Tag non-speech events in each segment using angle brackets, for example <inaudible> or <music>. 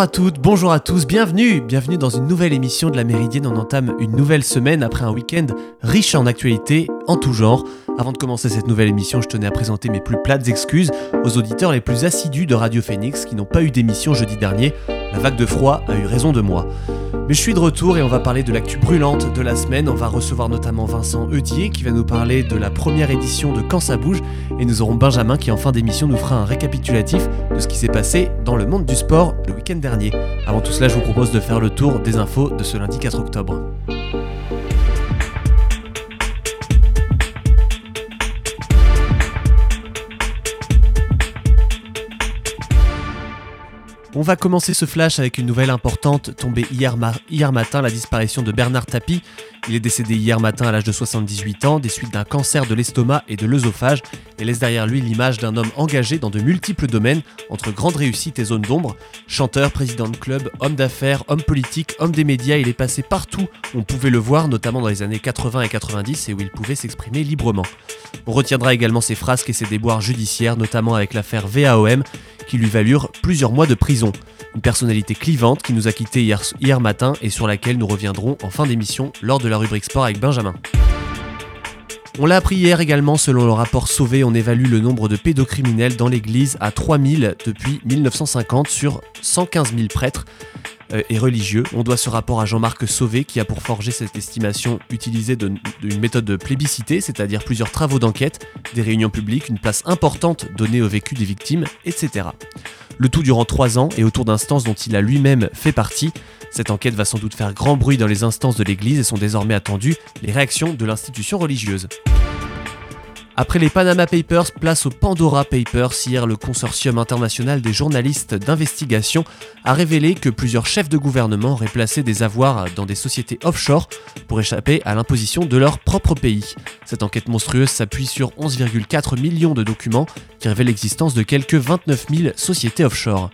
Bonjour à toutes, bonjour à tous, bienvenue, bienvenue dans une nouvelle émission de la Méridienne. On entame une nouvelle semaine après un week-end riche en actualités, en tout genre. Avant de commencer cette nouvelle émission, je tenais à présenter mes plus plates excuses aux auditeurs les plus assidus de Radio Phoenix qui n'ont pas eu d'émission jeudi dernier. La vague de froid a eu raison de moi. Mais je suis de retour et on va parler de l'actu brûlante de la semaine. On va recevoir notamment Vincent Eudier qui va nous parler de la première édition de Quand ça bouge. Et nous aurons Benjamin qui en fin d'émission nous fera un récapitulatif de ce qui s'est passé dans le monde du sport le week-end dernier. Avant tout cela, je vous propose de faire le tour des infos de ce lundi 4 octobre. On va commencer ce flash avec une nouvelle importante tombée hier, matin, la disparition de Bernard Tapie. Il est décédé hier matin à l'âge de 78 ans des suites d'un cancer de l'estomac et de l'œsophage et laisse derrière lui l'image d'un homme engagé dans de multiples domaines entre grandes réussites et zones d'ombre. Chanteur, président de club, homme d'affaires, homme politique, homme des médias, il est passé partout où on pouvait le voir, notamment dans les années 80 et 90 et où il pouvait s'exprimer librement. On retiendra également ses frasques et ses déboires judiciaires, notamment avec l'affaire VAOM qui lui valurent plusieurs mois de prison. Une personnalité clivante qui nous a quittés hier, matin et sur laquelle nous reviendrons en fin d'émission lors de la rubrique sport avec Benjamin. On l'a appris hier également, selon le rapport Sauvé, on évalue le nombre de pédocriminels dans l'Église à 3000 depuis 1950 sur 115 000 prêtres et religieux. On doit ce rapport à Jean-Marc Sauvé qui a pour forger cette estimation utilisé une méthode de plébiscité, c'est-à-dire plusieurs travaux d'enquête, des réunions publiques, une place importante donnée au vécu des victimes, etc. Le tout durant trois ans et autour d'instances dont il a lui-même fait partie. Cette enquête va sans doute faire grand bruit dans les instances de l'Église et sont désormais attendues les réactions de l'institution religieuse. Après les Panama Papers, place aux Pandora Papers. Hier, le consortium international des journalistes d'investigation a révélé que plusieurs chefs de gouvernement auraient placé des avoirs dans des sociétés offshore pour échapper à l'imposition de leur propre pays. Cette enquête monstrueuse s'appuie sur 11,4 millions de documents qui révèlent l'existence de quelques 29 000 sociétés offshore.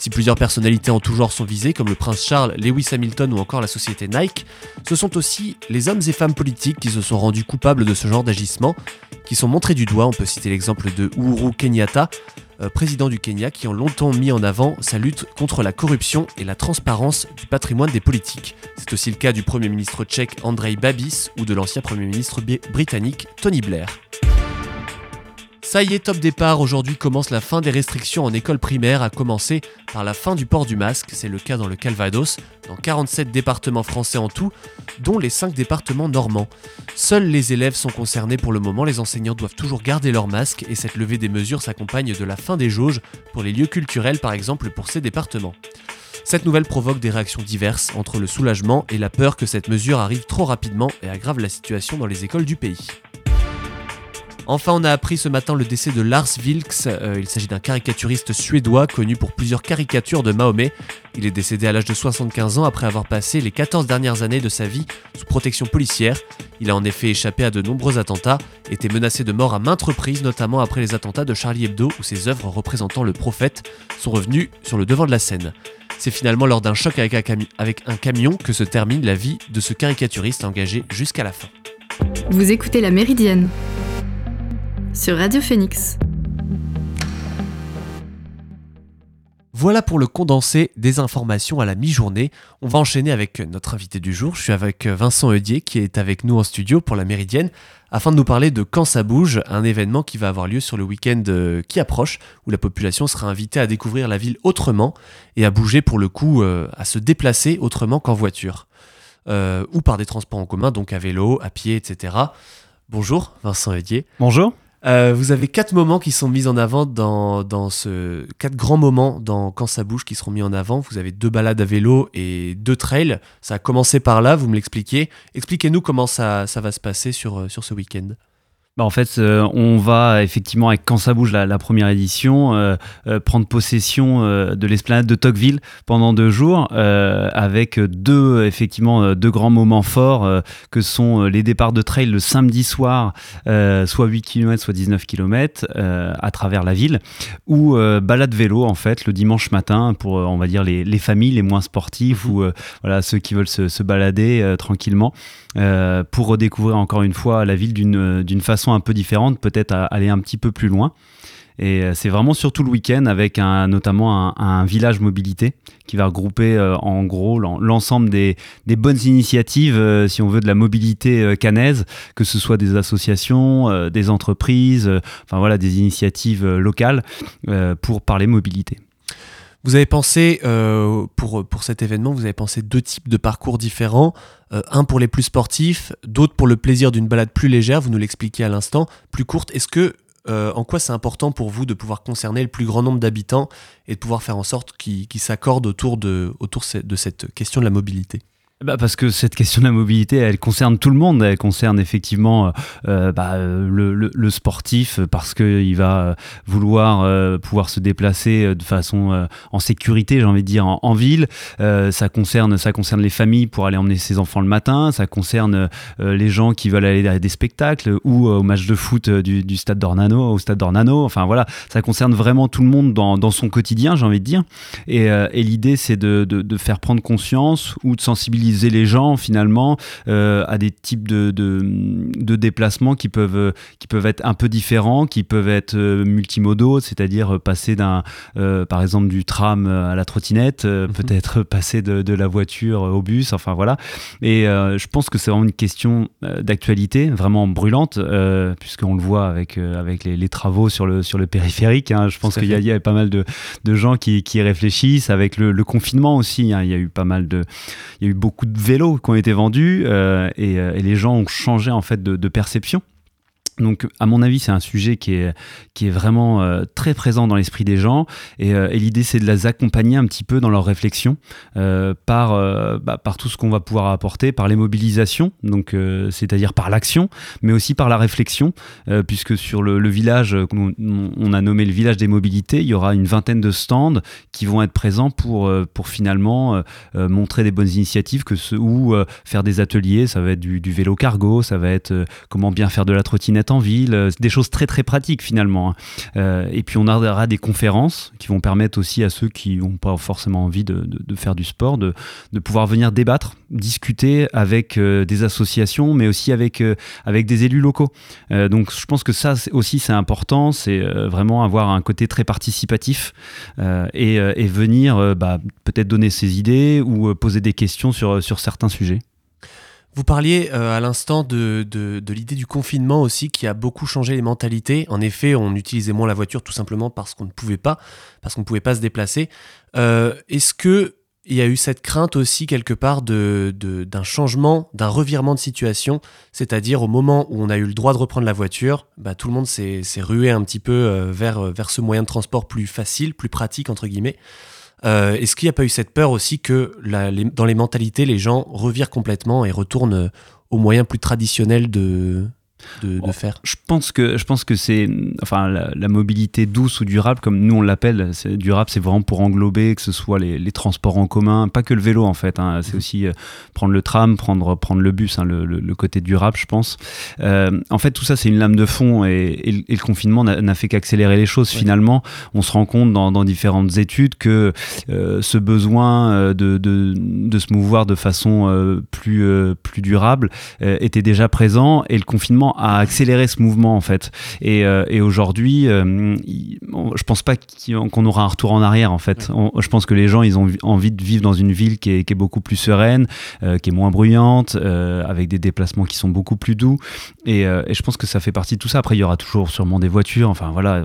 Si plusieurs personnalités en tout genre sont visées, comme le prince Charles, Lewis Hamilton ou encore la société Nike, ce sont aussi les hommes et femmes politiques qui se sont rendus coupables de ce genre d'agissement, qui sont montrés du doigt. On peut citer l'exemple de Uhuru Kenyatta, euh, président du Kenya, qui ont longtemps mis en avant sa lutte contre la corruption et la transparence du patrimoine des politiques. C'est aussi le cas du Premier ministre tchèque Andrei Babis ou de l'ancien Premier ministre britannique Tony Blair. Ça y est, top départ. Aujourd'hui commence la fin des restrictions en école primaire, à commencer par la fin du port du masque. C'est le cas dans le Calvados, dans 47 départements français en tout, dont les 5 départements normands. Seuls les élèves sont concernés pour le moment. Les enseignants doivent toujours garder leur masque et cette levée des mesures s'accompagne de la fin des jauges pour les lieux culturels, par exemple, pour ces départements. Cette nouvelle provoque des réactions diverses entre le soulagement et la peur que cette mesure arrive trop rapidement et aggrave la situation dans les écoles du pays. Enfin, on a appris ce matin le décès de Lars Vilks. Euh, il s'agit d'un caricaturiste suédois connu pour plusieurs caricatures de Mahomet. Il est décédé à l'âge de 75 ans après avoir passé les 14 dernières années de sa vie sous protection policière. Il a en effet échappé à de nombreux attentats, été menacé de mort à maintes reprises, notamment après les attentats de Charlie Hebdo où ses œuvres représentant le prophète sont revenues sur le devant de la scène. C'est finalement lors d'un choc avec un, avec un camion que se termine la vie de ce caricaturiste engagé jusqu'à la fin. Vous écoutez La Méridienne sur Radio Phoenix. Voilà pour le condensé des informations à la mi-journée. On va enchaîner avec notre invité du jour. Je suis avec Vincent Eudier qui est avec nous en studio pour la Méridienne afin de nous parler de Quand ça bouge, un événement qui va avoir lieu sur le week-end euh, qui approche où la population sera invitée à découvrir la ville autrement et à bouger pour le coup, euh, à se déplacer autrement qu'en voiture. Euh, ou par des transports en commun, donc à vélo, à pied, etc. Bonjour Vincent Eudier. Bonjour. Euh, vous avez quatre moments qui sont mis en avant dans, dans ce quatre grands moments dans quand ça bouge qui seront mis en avant. Vous avez deux balades à vélo et deux trails. Ça a commencé par là, vous me l'expliquez. Expliquez-nous comment ça, ça va se passer sur, sur ce week-end. Bah, en fait, euh, on va effectivement, avec Quand ça bouge, la, première édition, euh, euh, prendre possession de l'esplanade de Tocqueville pendant deux jours, avec deux, effectivement, deux grands moments forts, que sont les départs de trail le samedi soir, soit 8 km, soit 19 km, à travers la ville, ou balade vélo, en fait, le dimanche matin, pour, on va dire, les, familles les moins sportifs, ou voilà, ceux qui veulent se, se balader tranquillement. Pour redécouvrir encore une fois la ville d'une façon un peu différente, peut-être aller un petit peu plus loin. Et c'est vraiment surtout le week-end avec notamment un, village mobilité qui va regrouper en gros l'ensemble des, des, bonnes initiatives, si on veut, de la mobilité canaise, que ce soit des associations, des entreprises, enfin voilà, des initiatives locales pour parler mobilité. Vous avez pensé, euh, pour, cet événement, vous avez pensé deux types de parcours différents. Euh, un pour les plus sportifs, d'autres pour le plaisir d'une balade plus légère, vous nous l'expliquez à l'instant, plus courte. Est-ce que, euh, en quoi c'est important pour vous de pouvoir concerner le plus grand nombre d'habitants et de pouvoir faire en sorte qu'ils s'accordent autour, de, autour de cette question de la mobilité? Bah parce que cette question de la mobilité, elle concerne tout le monde. Elle concerne effectivement euh, euh bah, le, le, le, sportif parce qu'il va vouloir euh, pouvoir se déplacer de façon euh, en sécurité, j'ai envie de dire, en, ville. ça concerne, ça concerne les familles pour aller emmener ses enfants le matin. Ça concerne les gens qui veulent aller à des spectacles ou au match de foot du, stade d'Ornano, au stade d'Ornano. Enfin voilà, ça concerne vraiment tout le monde dans, dans son quotidien, j'ai envie de dire. Et, et l'idée, c'est de, de faire prendre conscience ou de sensibiliser les gens finalement euh, à des types de, de, déplacements qui peuvent, qui peuvent être un peu différents, qui peuvent être euh, multimodaux, c'est-à-dire passer d'un, euh, par exemple, du tram à la trottinette, mhm. peut-être <laughs> passer de, de, la voiture au bus, enfin voilà. Et je pense que c'est vraiment une question d'actualité, vraiment brûlante, puisqu'on le voit avec, avec les, travaux sur le, sur le périphérique. Hein. Je pense qu'il y, y, a pas mal de, de gens qui, qui réfléchissent, avec le, le confinement aussi. Hein. Il y a eu pas mal de. Il y a eu beaucoup de vélos qui ont été vendus euh, euh, et, les gens ont changé en fait de perception. Donc, à mon avis, c'est un sujet qui est, qui est vraiment euh, très présent dans l'esprit des gens. Euh, et, l'idée, c'est de les accompagner un petit peu dans leur réflexion euh, par, bah, par tout ce qu'on va pouvoir apporter, par les mobilisations, donc c'est-à-dire par l'action, mais aussi par la réflexion, puisque sur le, village, on, a nommé le village des mobilités, il y aura une vingtaine de stands qui vont être présents pour, pour finalement montrer des bonnes initiatives que ou faire des ateliers. Ça va être du, du vélo cargo, ça va être comment bien faire de la trottinette en ville, euh, des choses très très pratiques finalement. Hein. Euh, et puis on aura des conférences qui vont permettre aussi à ceux qui n'ont pas forcément envie de, faire du sport de, pouvoir venir débattre, discuter avec euh, des associations, mais aussi avec, avec des élus locaux. donc je pense que ça aussi c'est important, c'est vraiment avoir un côté très participatif et, venir bah, peut-être donner ses idées ou poser des questions sur, sur certains sujets. Vous parliez euh, à l'instant de, l'idée du confinement aussi qui a beaucoup changé les mentalités. En effet, on utilisait moins la voiture tout simplement parce qu'on ne pouvait pas, parce qu'on ne pouvait pas se déplacer. Euh, est-ce que il y a eu cette crainte aussi quelque part d'un changement, d'un revirement de situation, c'est-à-dire au moment où on a eu le droit de reprendre la voiture, bah, tout le monde s'est, rué un petit peu euh, vers ce moyen de transport plus facile, plus pratique entre guillemets. Euh, est-ce qu'il n'y a pas eu cette peur aussi que dans les mentalités, les gens revirent complètement et retournent aux moyens plus traditionnels de, de, faire Je pense que je pense que c'est enfin la, mobilité douce ou durable comme nous on l'appelle. Durable, c'est vraiment pour englober que ce soit les, transports en commun, pas que le vélo en fait. Hein. c'est mhm. aussi euh, prendre le tram, prendre prendre le bus, hein, le, côté durable, je pense. Euh, en fait, tout ça c'est une lame de fond et, le confinement n'a fait qu'accélérer les choses. Finalement, on se rend compte dans, différentes études que euh, ce besoin de, de, de, se mouvoir de façon plus plus durable était déjà présent et le confinement à accélérer ce mouvement en fait. Et, euh, et aujourd'hui, euh, je pense pas qu'on aura un retour en arrière en fait. je pense que les gens, ils ont envie de vivre dans une ville qui est, qui est beaucoup plus sereine, euh, qui est moins bruyante, avec des déplacements qui sont beaucoup plus doux. Et, et, je pense que ça fait partie de tout ça. Après, il y aura toujours sûrement des voitures. Enfin voilà,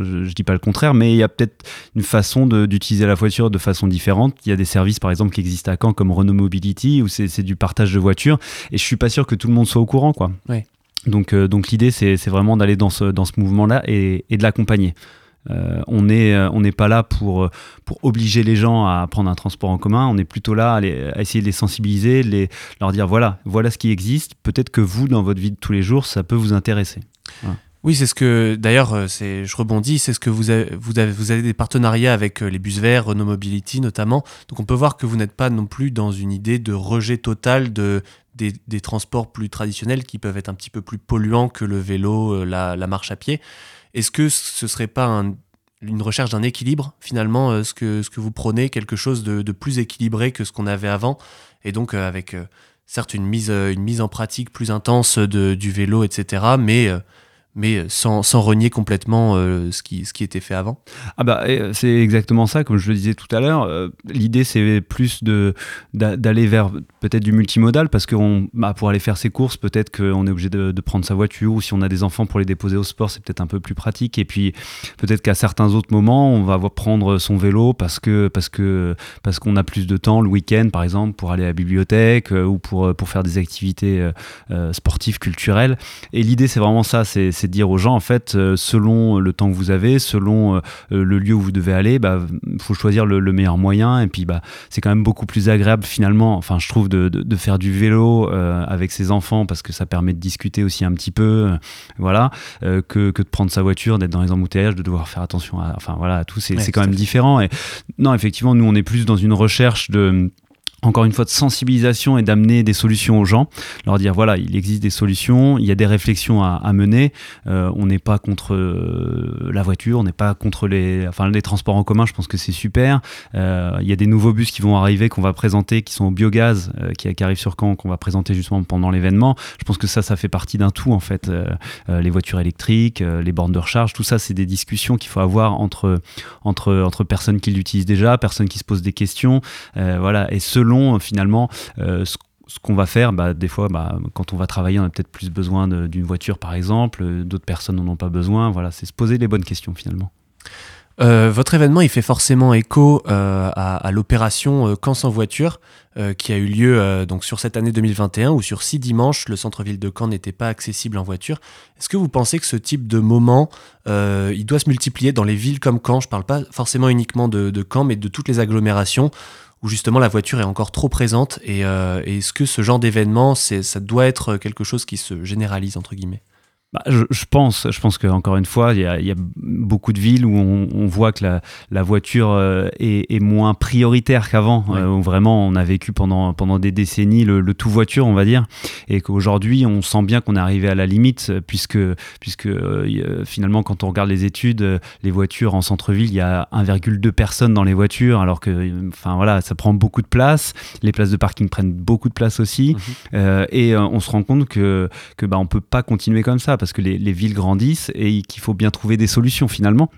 je, je, dis pas le contraire, mais il y a peut-être une façon d'utiliser la voiture de façon différente. Il y a des services par exemple qui existent à Caen comme Renault Mobility où c'est du partage de voitures. Et je suis pas sûr que tout le monde soit au courant quoi. Ouais. Donc, euh, donc l'idée, c'est vraiment d'aller dans ce, dans ce mouvement-là et, de l'accompagner. Euh, on n'est euh, on n'est pas là pour, pour obliger les gens à prendre un transport en commun, on est plutôt là à, essayer de les sensibiliser, les, leur dire voilà, voilà ce qui existe, peut-être que vous, dans votre vie de tous les jours, ça peut vous intéresser. Oui, c'est ce que, d'ailleurs, c'est, je rebondis, c'est ce que vous avez, vous avez, vous avez des partenariats avec les bus verts, Renault Mobility notamment. Donc on peut voir que vous n'êtes pas non plus dans une idée de rejet total de, des, transports plus traditionnels qui peuvent être un petit peu plus polluants que le vélo, euh, la, marche à pied. Est-ce que ce serait pas une recherche d'un équilibre finalement, euh, ce, que, ce que vous prenez, quelque chose de, plus équilibré que ce qu'on avait avant, et donc euh, avec certes une mise, une mise en pratique plus intense de, du vélo, etc., mais mais sans, sans renier complètement euh, ce, qui, ce qui était fait avant Ah bah c'est exactement ça, comme je le disais tout à l'heure. Euh, l'idée c'est plus d'aller vers peut-être du multimodal parce que bah, pour aller faire ses courses, peut-être qu'on est obligé de, prendre sa voiture ou si on a des enfants pour les déposer au sport, c'est peut-être un peu plus pratique. Et puis peut-être qu'à certains autres moments, on va prendre son vélo parce que parce que parce qu'on a plus de temps le week-end par exemple pour aller à la bibliothèque euh, ou pour pour faire des activités sportives, culturelles. Et l'idée c'est vraiment ça, c'est c'est dire aux gens, en fait, euh, selon le temps que vous avez, selon euh, le lieu où vous devez aller, il bah, faut choisir le, meilleur moyen. Et puis, bah, c'est quand même beaucoup plus agréable finalement, enfin, je trouve, de, de, faire du vélo euh, avec ses enfants parce que ça permet de discuter aussi un petit peu, voilà, que, que, de prendre sa voiture, d'être dans les embouteillages, de devoir faire attention à, enfin, voilà, tout, c'est quand même différent. Et non, effectivement, nous, on est plus dans une recherche de encore une fois de sensibilisation et d'amener des solutions aux gens, leur dire voilà il existe des solutions, il y a des réflexions à, mener, euh, on n'est pas contre euh, la voiture, on n'est pas contre les, enfin les transports en commun, je pense que c'est super. Euh, il y a des nouveaux bus qui vont arriver qu'on va présenter, qui sont au biogaz, qui, arrivent sur Caen, qu'on va présenter justement pendant l'événement. Je pense que ça, ça fait partie d'un tout en fait. les voitures électriques, les bornes de recharge, tout ça, c'est des discussions qu'il faut avoir entre entre entre personnes qui l'utilisent déjà, personnes qui se posent des questions, voilà et selon selon finalement euh, ce qu'on va faire, bah, des fois, bah, quand on va travailler, on a peut-être plus besoin d'une voiture, par exemple. D'autres personnes n'en ont pas besoin. Voilà, c'est se poser les bonnes questions, finalement. Euh, votre événement, il fait forcément écho euh, à, l'opération Camp sans voiture, qui a eu lieu donc sur cette année 2021, où sur six dimanches, le centre-ville de Caen n'était pas accessible en voiture. Est-ce que vous pensez que ce type de moment, il doit se multiplier dans les villes comme Caen? Je ne parle pas forcément uniquement de, de Caen, mais de toutes les agglomérations où justement la voiture est encore trop présente et, euh, est-ce que ce genre d'événement, ça doit être quelque chose qui se généralise entre guillemets? Bah, je, je, pense, je pense qu'encore une fois, il y, a, y, a, beaucoup de villes où on, on voit que la, la voiture euh, est, est, moins prioritaire qu'avant, euh, où vraiment on a vécu pendant, pendant des décennies le, le tout voiture, on va dire, et qu'aujourd'hui on sent bien qu'on est arrivé à la limite, puisque, puisque euh, finalement quand on regarde les études, les voitures en centre-ville, il y a 1,2 personnes dans les voitures, alors que enfin, voilà, ça prend beaucoup de place, les places de parking prennent beaucoup de place aussi, mmh et on se rend compte que, que bah, on peut pas continuer comme ça parce que les, les villes grandissent et qu'il faut bien trouver des solutions finalement.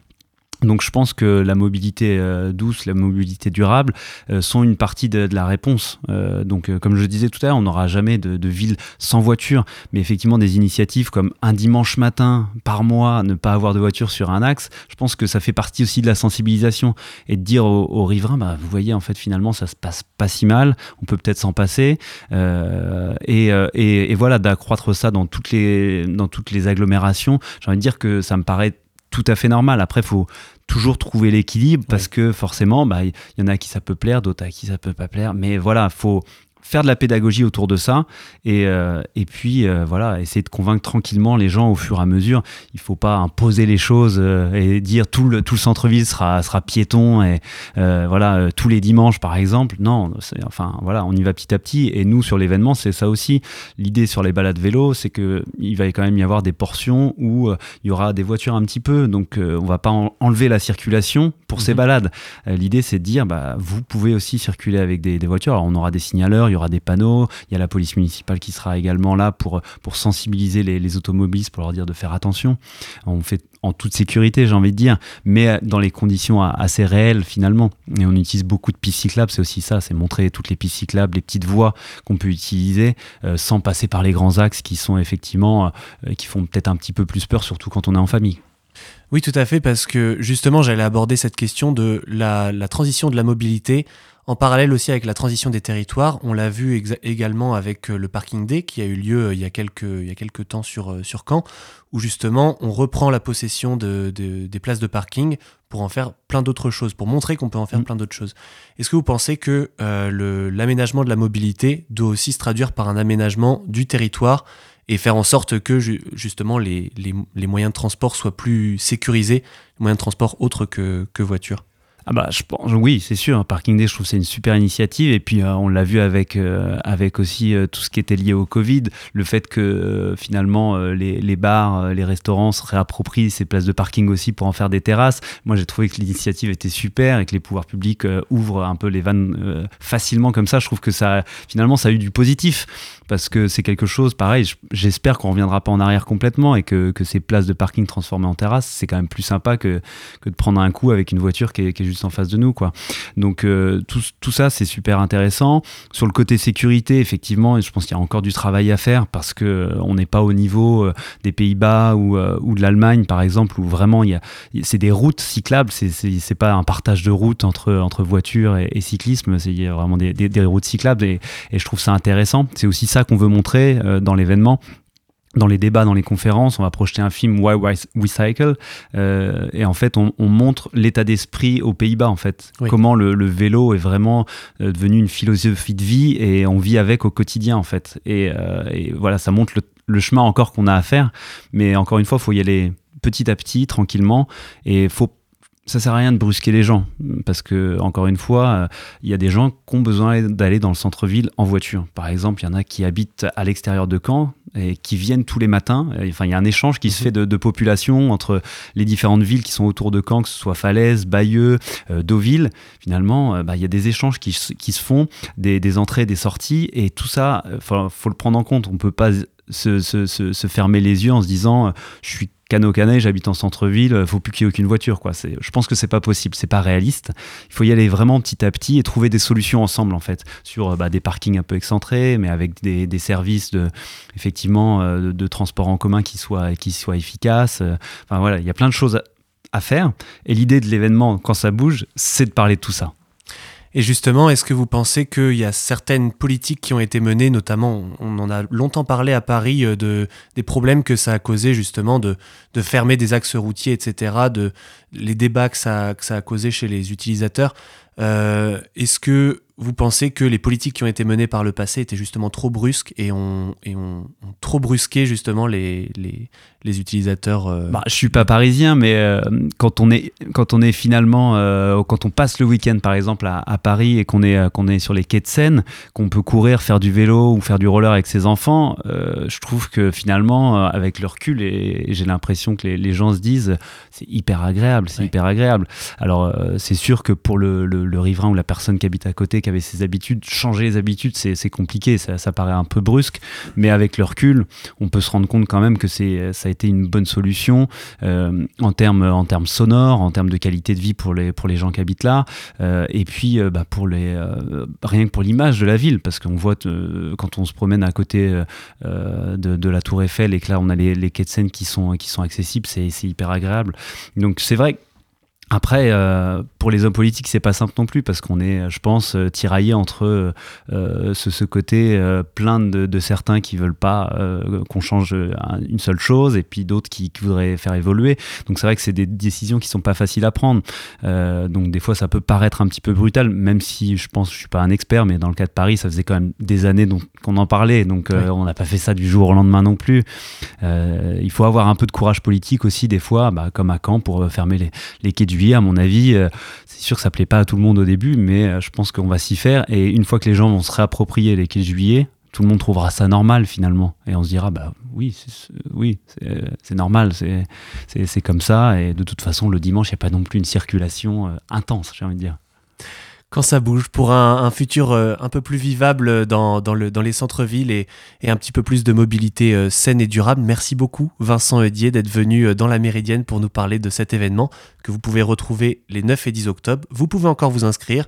Donc je pense que la mobilité euh, douce, la mobilité durable euh, sont une partie de, la réponse. Euh, donc comme je disais tout à l'heure, on n'aura jamais de, ville sans voiture, mais effectivement des initiatives comme un dimanche matin par mois, ne pas avoir de voiture sur un axe, je pense que ça fait partie aussi de la sensibilisation et de dire aux, riverains, bah, vous voyez en fait finalement ça se passe pas si mal, on peut peut-être s'en passer, et, voilà d'accroître ça dans toutes les dans toutes les agglomérations. J'ai envie de dire que ça me paraît tout à fait normal. Après, il faut toujours trouver l'équilibre parce que forcément, bah, il y en a à qui ça peut plaire, d'autres à qui ça peut pas plaire. Mais voilà, faut faire de la pédagogie autour de ça et, euh, et puis euh, voilà essayer de convaincre tranquillement les gens au fur et à mesure. Il faut pas imposer les choses euh, et dire tout le tout le centre-ville sera sera piéton et voilà tous les dimanches par exemple. Non enfin voilà on y va petit à petit. Et nous sur l'événement c'est ça aussi. L'idée sur les balades vélo c'est que il va quand même y avoir des portions où il y aura des voitures un petit peu. Donc on va pas enlever la circulation pour ces mhm. balades. L'idée c'est de dire bah vous pouvez aussi circuler avec des, des voitures. Alors on aura des signaleurs il y aura des panneaux, il y a la police municipale qui sera également là pour, pour sensibiliser les, automobilistes, pour leur dire de faire attention. On fait en toute sécurité, j'ai envie de dire, mais dans les conditions assez réelles finalement. Et on utilise beaucoup de pistes cyclables, c'est aussi ça, c'est montrer toutes les pistes cyclables, les petites voies qu'on peut utiliser euh, sans passer par les grands axes qui sont effectivement, euh, qui font peut-être un petit peu plus peur, surtout quand on est en famille. Oui, tout à fait, parce que justement, j'allais aborder cette question de la, la transition de la mobilité en parallèle aussi avec la transition des territoires, on l'a vu également avec euh, le Parking Day qui a eu lieu euh, il y a quelques, il y a quelques temps sur, euh, sur Caen, où justement on reprend la possession de, des places de parking pour en faire plein d'autres choses, pour montrer qu'on peut en faire mm. plein d'autres choses. Est-ce que vous pensez que l'aménagement de la mobilité doit aussi se traduire par un aménagement du territoire et faire en sorte que justement les, moyens de transport soient plus sécurisés, moyens de transport autres que, que voitures ah bah, je pense, oui, c'est sûr. Parking Day, je trouve c'est une super initiative. Et puis, euh, on l'a vu avec, euh, avec aussi euh, tout ce qui était lié au Covid. Le fait que finalement, les, bars, les restaurants se réapproprient ces places de parking aussi pour en faire des terrasses. Moi, j'ai trouvé que l'initiative était super et que les pouvoirs publics ouvrent un peu les vannes facilement comme ça. Je trouve que ça, finalement, ça a eu du positif parce que c'est quelque chose, pareil, j'espère qu'on ne reviendra pas en arrière complètement et que, que, ces places de parking transformées en terrasse, c'est quand même plus sympa que, que de prendre un coup avec une voiture qui est, qui est juste en face de nous. Quoi. Donc euh, tout, tout, ça, c'est super intéressant. Sur le côté sécurité, effectivement, je pense qu'il y a encore du travail à faire parce qu'on euh, n'est pas au niveau euh, des Pays-Bas ou, ou, de l'Allemagne, par exemple, où vraiment il y a, c'est des routes cyclables, c'est pas un partage de routes entre, entre voitures et, et cyclisme, c'est vraiment des, des, des, routes cyclables et, et je trouve ça intéressant. C'est aussi ça qu'on veut montrer dans l'événement dans les débats, dans les conférences, on va projeter un film Why We Cycle, euh, et en fait, on, montre l'état d'esprit aux Pays-Bas, en fait. Comment le, vélo est vraiment euh, devenu une philosophie de vie et on vit avec au quotidien, en fait. Et, euh, voilà, ça montre le, chemin encore qu'on a à faire, mais encore une fois, faut y aller petit à petit, tranquillement, et faut ça sert à rien de brusquer les gens parce que encore une fois, il y a des gens qui ont besoin d'aller dans le centre-ville en voiture. Par exemple, il y en a qui habitent à l'extérieur de Caen et qui viennent tous les matins. Enfin, il y a un échange qui se mhm. fait de, population entre les différentes villes qui sont autour de Caen, que ce soit Falaise, Bayeux, euh, Deauville. Finalement, euh, bah, il y a des échanges qui, qui se font, des, des, entrées, des sorties, et tout ça, il euh, faut, le prendre en compte. On ne peut pas se, se, se, fermer les yeux en se disant je suis Cano Canet, j'habite en centre-ville, euh, faut plus qu'il y ait aucune voiture. Quoi. Je pense que c'est pas possible, c'est pas réaliste. Il faut y aller vraiment petit à petit et trouver des solutions ensemble en fait, sur euh, bah, des parkings un peu excentrés, mais avec des, services de, effectivement, euh, de, transport en commun qui soient, qui soient efficaces. Enfin voilà, il y a plein de choses à faire. Et l'idée de l'événement, quand ça bouge, c'est de parler de tout ça. Et justement, est-ce que vous pensez qu'il y a certaines politiques qui ont été menées, notamment, on en a longtemps parlé à Paris, euh, de, des problèmes que ça a causé justement de, de fermer des axes routiers, etc., de les débats que ça, que ça a causé chez les utilisateurs. Euh, est-ce que vous pensez que les politiques qui ont été menées par le passé étaient justement trop brusques et ont, et ont, trop brusqué justement les, les, les utilisateurs euh... bah, Je suis pas parisien, mais euh, quand, on est, quand on est finalement, euh, quand on passe le week-end par exemple à, à Paris et qu'on est, euh, qu'on est sur les quais de Seine, qu'on peut courir, faire du vélo ou faire du roller avec ses enfants, je trouve que finalement, avec le recul, et, j'ai l'impression que les, les, gens se disent c'est hyper agréable, c'est hyper agréable. Alors c'est sûr que pour le, le, le, riverain ou la personne qui habite à côté, qui avait ses habitudes, changer les habitudes, c'est compliqué, ça, ça, paraît un peu brusque, mais avec le recul, on peut se rendre compte quand même que c'est a été une bonne solution euh, en termes en termes sonores, en termes de qualité de vie pour les pour les gens qui habitent là, euh, et puis euh, bah, pour les rien que pour l'image de la ville, parce qu'on voit quand on se promène à côté de, la Tour Eiffel et que là on a les, quais de Seine qui sont qui sont accessibles, c'est hyper agréable. Donc c'est vrai après, euh, pour les hommes politiques, c'est pas simple non plus parce qu'on est, je pense, euh, tiraillé entre euh, ce, ce, côté euh, plein de, de, certains qui veulent pas qu'on change une seule chose et puis d'autres qui, qui, voudraient faire évoluer. Donc c'est vrai que c'est des décisions qui sont pas faciles à prendre. donc des fois, ça peut paraître un petit peu brutal, même si je pense, je suis pas un expert, mais dans le cas de Paris, ça faisait quand même des années qu'on en parlait. Donc oui. on n'a pas fait ça du jour au lendemain non plus. il faut avoir un peu de courage politique aussi des fois, bah, comme à Caen, pour fermer les, les quais du à mon avis, euh, c'est sûr que ça plaît pas à tout le monde au début, mais euh, je pense qu'on va s'y faire. Et une fois que les gens vont se réapproprier les quais de juillet, tout le monde trouvera ça normal finalement. Et on se dira, bah oui, oui, c'est normal, c'est comme ça. Et de toute façon, le dimanche, il n'y a pas non plus une circulation euh, intense, j'ai envie de dire quand ça bouge, pour un, futur euh, un peu plus vivable dans, dans, le, dans les centres-villes et, un petit peu plus de mobilité euh, saine et durable. Merci beaucoup Vincent Edier d'être venu euh, dans la Méridienne pour nous parler de cet événement que vous pouvez retrouver les 9 et 10 octobre. Vous pouvez encore vous inscrire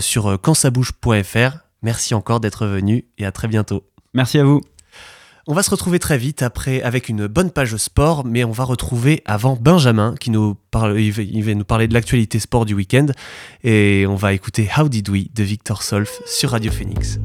sur quantsabouge.fr. Merci encore d'être venu et à très bientôt. Merci à vous. On va se retrouver très vite après avec une bonne page sport, mais on va retrouver avant Benjamin qui nous parle, va nous parler de l'actualité sport du week-end et on va écouter How Did We de Victor Solf sur Radio Phoenix.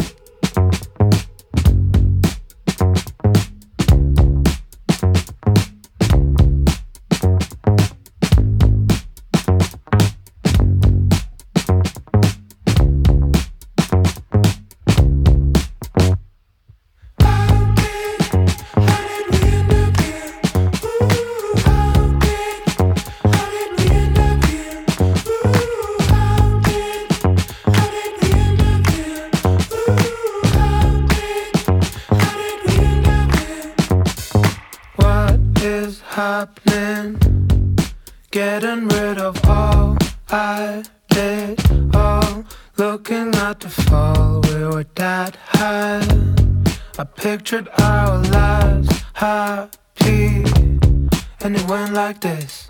Pictured our lives happy, and it went like this.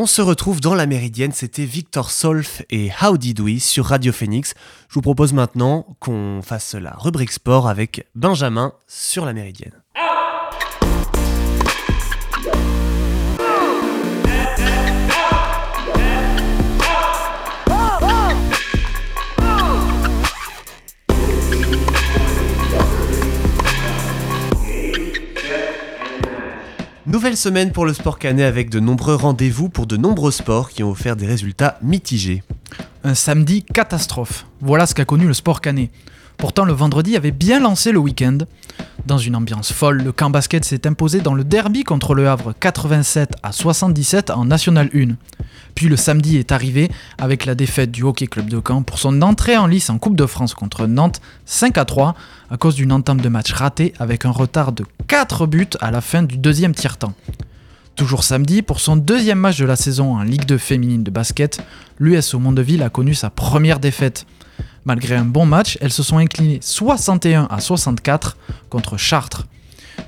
On se retrouve dans la Méridienne, c'était Victor Solf et How Did sur Radio Phoenix. Je vous propose maintenant qu'on fasse la rubrique sport avec Benjamin sur la Méridienne. Nouvelle semaine pour le sport canet avec de nombreux rendez-vous pour de nombreux sports qui ont offert des résultats mitigés. Un samedi catastrophe. Voilà ce qu'a connu le sport canet. Pourtant, le vendredi avait bien lancé le week-end. Dans une ambiance folle, le camp basket s'est imposé dans le derby contre le Havre 87 à 77 en National 1. Puis le samedi est arrivé avec la défaite du Hockey Club de Caen pour son entrée en lice en Coupe de France contre Nantes 5 à 3 à cause d'une entame de match ratée avec un retard de 4 buts à la fin du deuxième tiers-temps. Toujours samedi, pour son deuxième match de la saison en Ligue 2 féminine de basket, l'USO Mondeville a connu sa première défaite. Malgré un bon match, elles se sont inclinées 61 à 64 contre Chartres.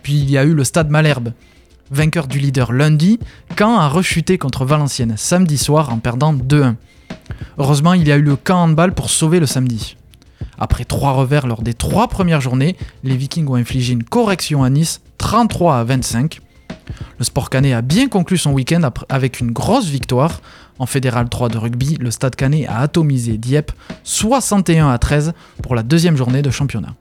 Puis il y a eu le Stade Malherbe, vainqueur du leader lundi, Caen a rechuté contre Valenciennes samedi soir en perdant 2-1. Heureusement, il y a eu le camp handball pour sauver le samedi. Après trois revers lors des trois premières journées, les Vikings ont infligé une correction à Nice 33 à 25. Le Sport Canet a bien conclu son week-end avec une grosse victoire. En Fédéral 3 de rugby, le Stade Canet a atomisé Dieppe 61 à 13 pour la deuxième journée de championnat.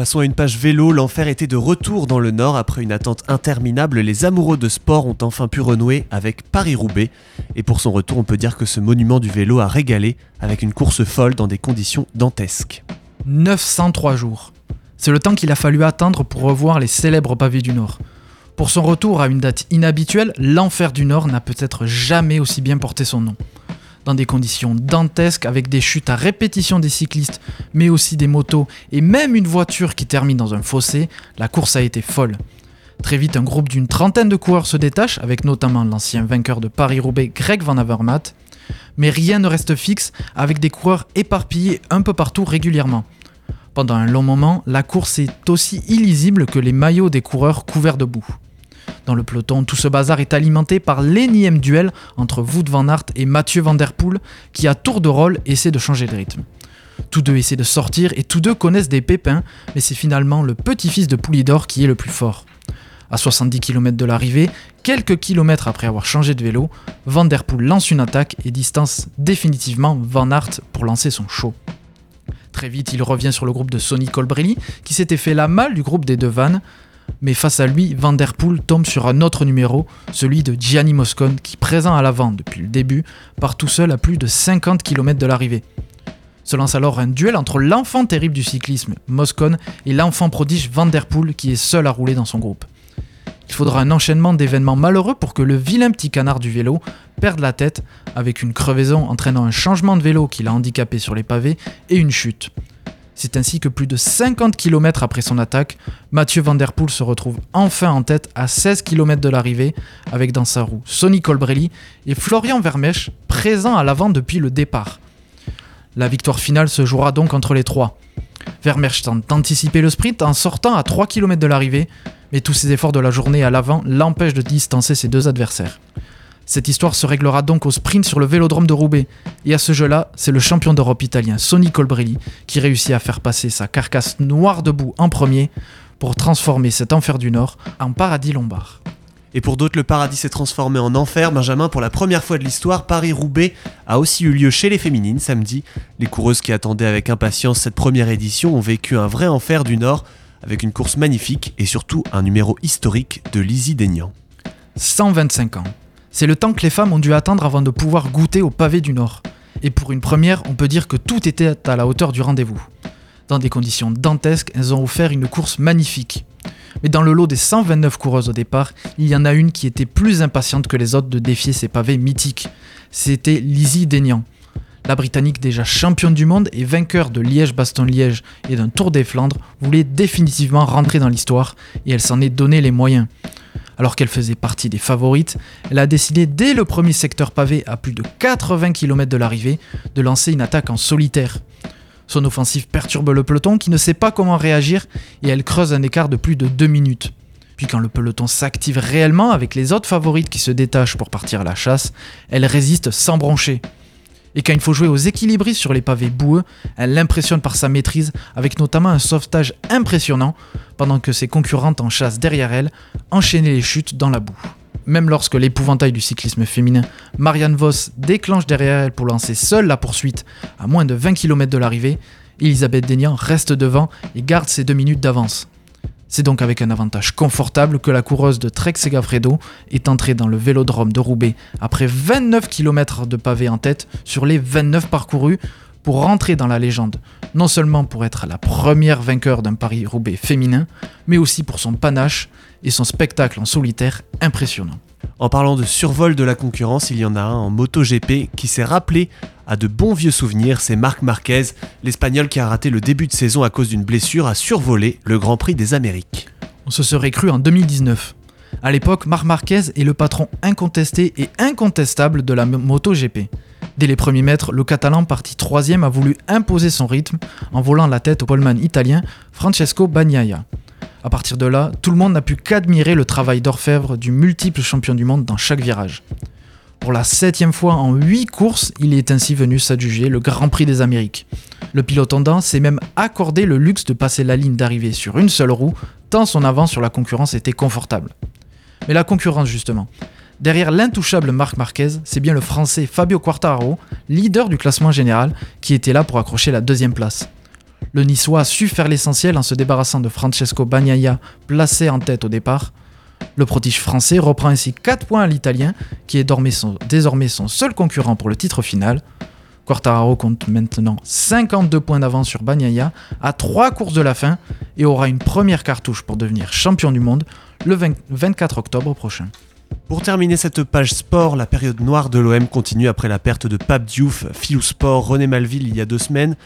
Passons à une page vélo, l'enfer était de retour dans le Nord. Après une attente interminable, les amoureux de sport ont enfin pu renouer avec Paris-Roubaix. Et pour son retour, on peut dire que ce monument du vélo a régalé avec une course folle dans des conditions dantesques. 903 jours. C'est le temps qu'il a fallu attendre pour revoir les célèbres pavés du Nord. Pour son retour à une date inhabituelle, l'enfer du Nord n'a peut-être jamais aussi bien porté son nom dans des conditions dantesques avec des chutes à répétition des cyclistes, mais aussi des motos et même une voiture qui termine dans un fossé, la course a été folle. Très vite, un groupe d'une trentaine de coureurs se détache, avec notamment l'ancien vainqueur de Paris-Roubaix Greg Van Avermaet. Mais rien ne reste fixe avec des coureurs éparpillés un peu partout régulièrement. Pendant un long moment, la course est aussi illisible que les maillots des coureurs couverts de boue. Dans le peloton, tout ce bazar est alimenté par l'énième duel entre Wout van Aert et Mathieu van der Poel, qui à tour de rôle essaie de changer de rythme. Tous deux essaient de sortir et tous deux connaissent des pépins, mais c'est finalement le petit-fils de Poulidor qui est le plus fort. À 70 km de l'arrivée, quelques kilomètres après avoir changé de vélo, Van Der Poel lance une attaque et distance définitivement Van Aert pour lancer son show. Très vite, il revient sur le groupe de Sonny Colbrelli, qui s'était fait la malle du groupe des deux vannes, mais face à lui, Van tombe sur un autre numéro, celui de Gianni Moscone, qui, présent à l'avant depuis le début, part tout seul à plus de 50 km de l'arrivée. Se lance alors un duel entre l'enfant terrible du cyclisme, Moscone, et l'enfant prodige Van Der Poel, qui est seul à rouler dans son groupe. Il faudra un enchaînement d'événements malheureux pour que le vilain petit canard du vélo perde la tête, avec une crevaison entraînant un changement de vélo qui l'a handicapé sur les pavés et une chute. C'est ainsi que plus de 50 km après son attaque, Mathieu Van se retrouve enfin en tête à 16 km de l'arrivée, avec dans sa roue Sonny Colbrelli et Florian Vermèche présents à l'avant depuis le départ. La victoire finale se jouera donc entre les trois. Vermeersch tente d'anticiper le sprint en sortant à 3 km de l'arrivée, mais tous ses efforts de la journée à l'avant l'empêchent de distancer ses deux adversaires. Cette histoire se réglera donc au sprint sur le vélodrome de Roubaix. Et à ce jeu-là, c'est le champion d'Europe italien Sonny Colbrelli qui réussit à faire passer sa carcasse noire debout en premier pour transformer cet enfer du Nord en paradis lombard. Et pour d'autres, le paradis s'est transformé en enfer. Benjamin, pour la première fois de l'histoire, Paris-Roubaix a aussi eu lieu chez les féminines samedi. Les coureuses qui attendaient avec impatience cette première édition ont vécu un vrai enfer du Nord avec une course magnifique et surtout un numéro historique de Lizzie Deignan. 125 ans. C'est le temps que les femmes ont dû attendre avant de pouvoir goûter au pavé du Nord. Et pour une première, on peut dire que tout était à la hauteur du rendez-vous. Dans des conditions dantesques, elles ont offert une course magnifique. Mais dans le lot des 129 coureuses au départ, il y en a une qui était plus impatiente que les autres de défier ces pavés mythiques. C'était Lizzie Deignan. La Britannique, déjà championne du monde et vainqueur de Liège-Baston-Liège et d'un Tour des Flandres, voulait définitivement rentrer dans l'histoire et elle s'en est donné les moyens. Alors qu'elle faisait partie des favorites, elle a décidé dès le premier secteur pavé à plus de 80 km de l'arrivée de lancer une attaque en solitaire. Son offensive perturbe le peloton qui ne sait pas comment réagir et elle creuse un écart de plus de 2 minutes. Puis quand le peloton s'active réellement avec les autres favorites qui se détachent pour partir à la chasse, elle résiste sans broncher. Et quand il faut jouer aux équilibristes sur les pavés boueux, elle l'impressionne par sa maîtrise, avec notamment un sauvetage impressionnant, pendant que ses concurrentes en chasse derrière elle enchaînaient les chutes dans la boue. Même lorsque l'épouvantail du cyclisme féminin, Marianne Voss, déclenche derrière elle pour lancer seule la poursuite à moins de 20 km de l'arrivée, Elisabeth Deignan reste devant et garde ses deux minutes d'avance. C'est donc avec un avantage confortable que la coureuse de Trek Segafredo est entrée dans le vélodrome de Roubaix après 29 km de pavés en tête sur les 29 parcourus pour rentrer dans la légende, non seulement pour être la première vainqueur d'un Paris-Roubaix féminin, mais aussi pour son panache et son spectacle en solitaire impressionnant. En parlant de survol de la concurrence, il y en a un en MotoGP qui s'est rappelé à de bons vieux souvenirs, c'est Marc Marquez, l'Espagnol qui a raté le début de saison à cause d'une blessure, a survolé le Grand Prix des Amériques. On se serait cru en 2019. À l'époque, Marc Marquez est le patron incontesté et incontestable de la MotoGP. Dès les premiers mètres, le Catalan parti troisième a voulu imposer son rythme en volant la tête au poleman italien Francesco Bagnaia. À partir de là, tout le monde n'a pu qu'admirer le travail d'orfèvre du multiple champion du monde dans chaque virage. Pour la septième fois en huit courses, il est ainsi venu s'adjuger le Grand Prix des Amériques. Le pilote tendant s'est même accordé le luxe de passer la ligne d'arrivée sur une seule roue, tant son avance sur la concurrence était confortable. Mais la concurrence justement. Derrière l'intouchable Marc Marquez, c'est bien le français Fabio Quartararo, leader du classement général, qui était là pour accrocher la deuxième place. Le Niçois a su faire l'essentiel en se débarrassant de Francesco Bagnaia, placé en tête au départ, le prodige français reprend ainsi 4 points à l'Italien, qui est désormais son seul concurrent pour le titre final. Quartararo compte maintenant 52 points d'avance sur Bagnaia à 3 courses de la fin et aura une première cartouche pour devenir champion du monde le 24 octobre prochain. Pour terminer cette page sport, la période noire de l'OM continue après la perte de Pape Diouf, Philou Sport, René Malville il y a deux semaines.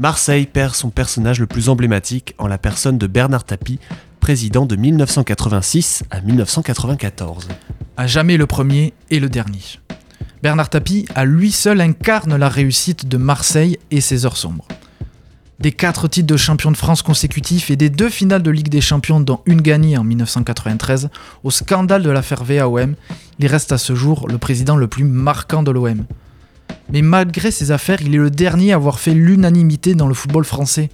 Marseille perd son personnage le plus emblématique en la personne de Bernard Tapie, président de 1986 à 1994. À jamais le premier et le dernier. Bernard Tapie, à lui seul, incarne la réussite de Marseille et ses heures sombres. Des quatre titres de champion de France consécutifs et des deux finales de Ligue des Champions, dont une gagnée en 1993, au scandale de l'affaire VAOM, il reste à ce jour le président le plus marquant de l'OM. Mais malgré ces affaires, il est le dernier à avoir fait l'unanimité dans le football français.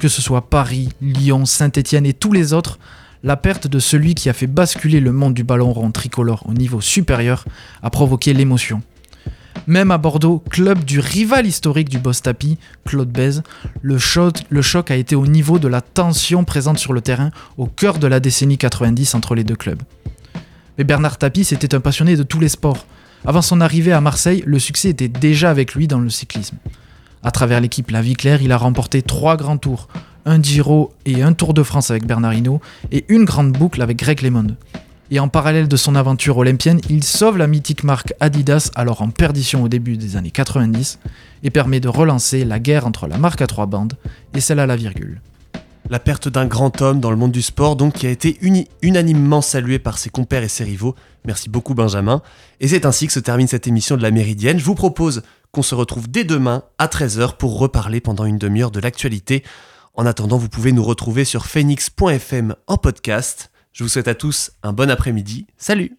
Que ce soit Paris, Lyon, Saint-Étienne et tous les autres, la perte de celui qui a fait basculer le monde du ballon rond tricolore au niveau supérieur a provoqué l'émotion. Même à Bordeaux, club du rival historique du boss tapis, Claude Bèze, le choc, le choc a été au niveau de la tension présente sur le terrain au cœur de la décennie 90 entre les deux clubs. Mais Bernard Tapie, c'était un passionné de tous les sports. Avant son arrivée à Marseille, le succès était déjà avec lui dans le cyclisme. À travers l'équipe La Vie Claire, il a remporté trois grands tours, un Giro et un Tour de France avec Bernard Hinault, et une grande boucle avec Greg LeMond. Et en parallèle de son aventure olympienne, il sauve la mythique marque Adidas, alors en perdition au début des années 90, et permet de relancer la guerre entre la marque à trois bandes et celle à la virgule. La perte d'un grand homme dans le monde du sport, donc, qui a été unanimement salué par ses compères et ses rivaux. Merci beaucoup, Benjamin. Et c'est ainsi que se termine cette émission de la Méridienne. Je vous propose qu'on se retrouve dès demain à 13h pour reparler pendant une demi-heure de l'actualité. En attendant, vous pouvez nous retrouver sur phoenix.fm en podcast. Je vous souhaite à tous un bon après-midi. Salut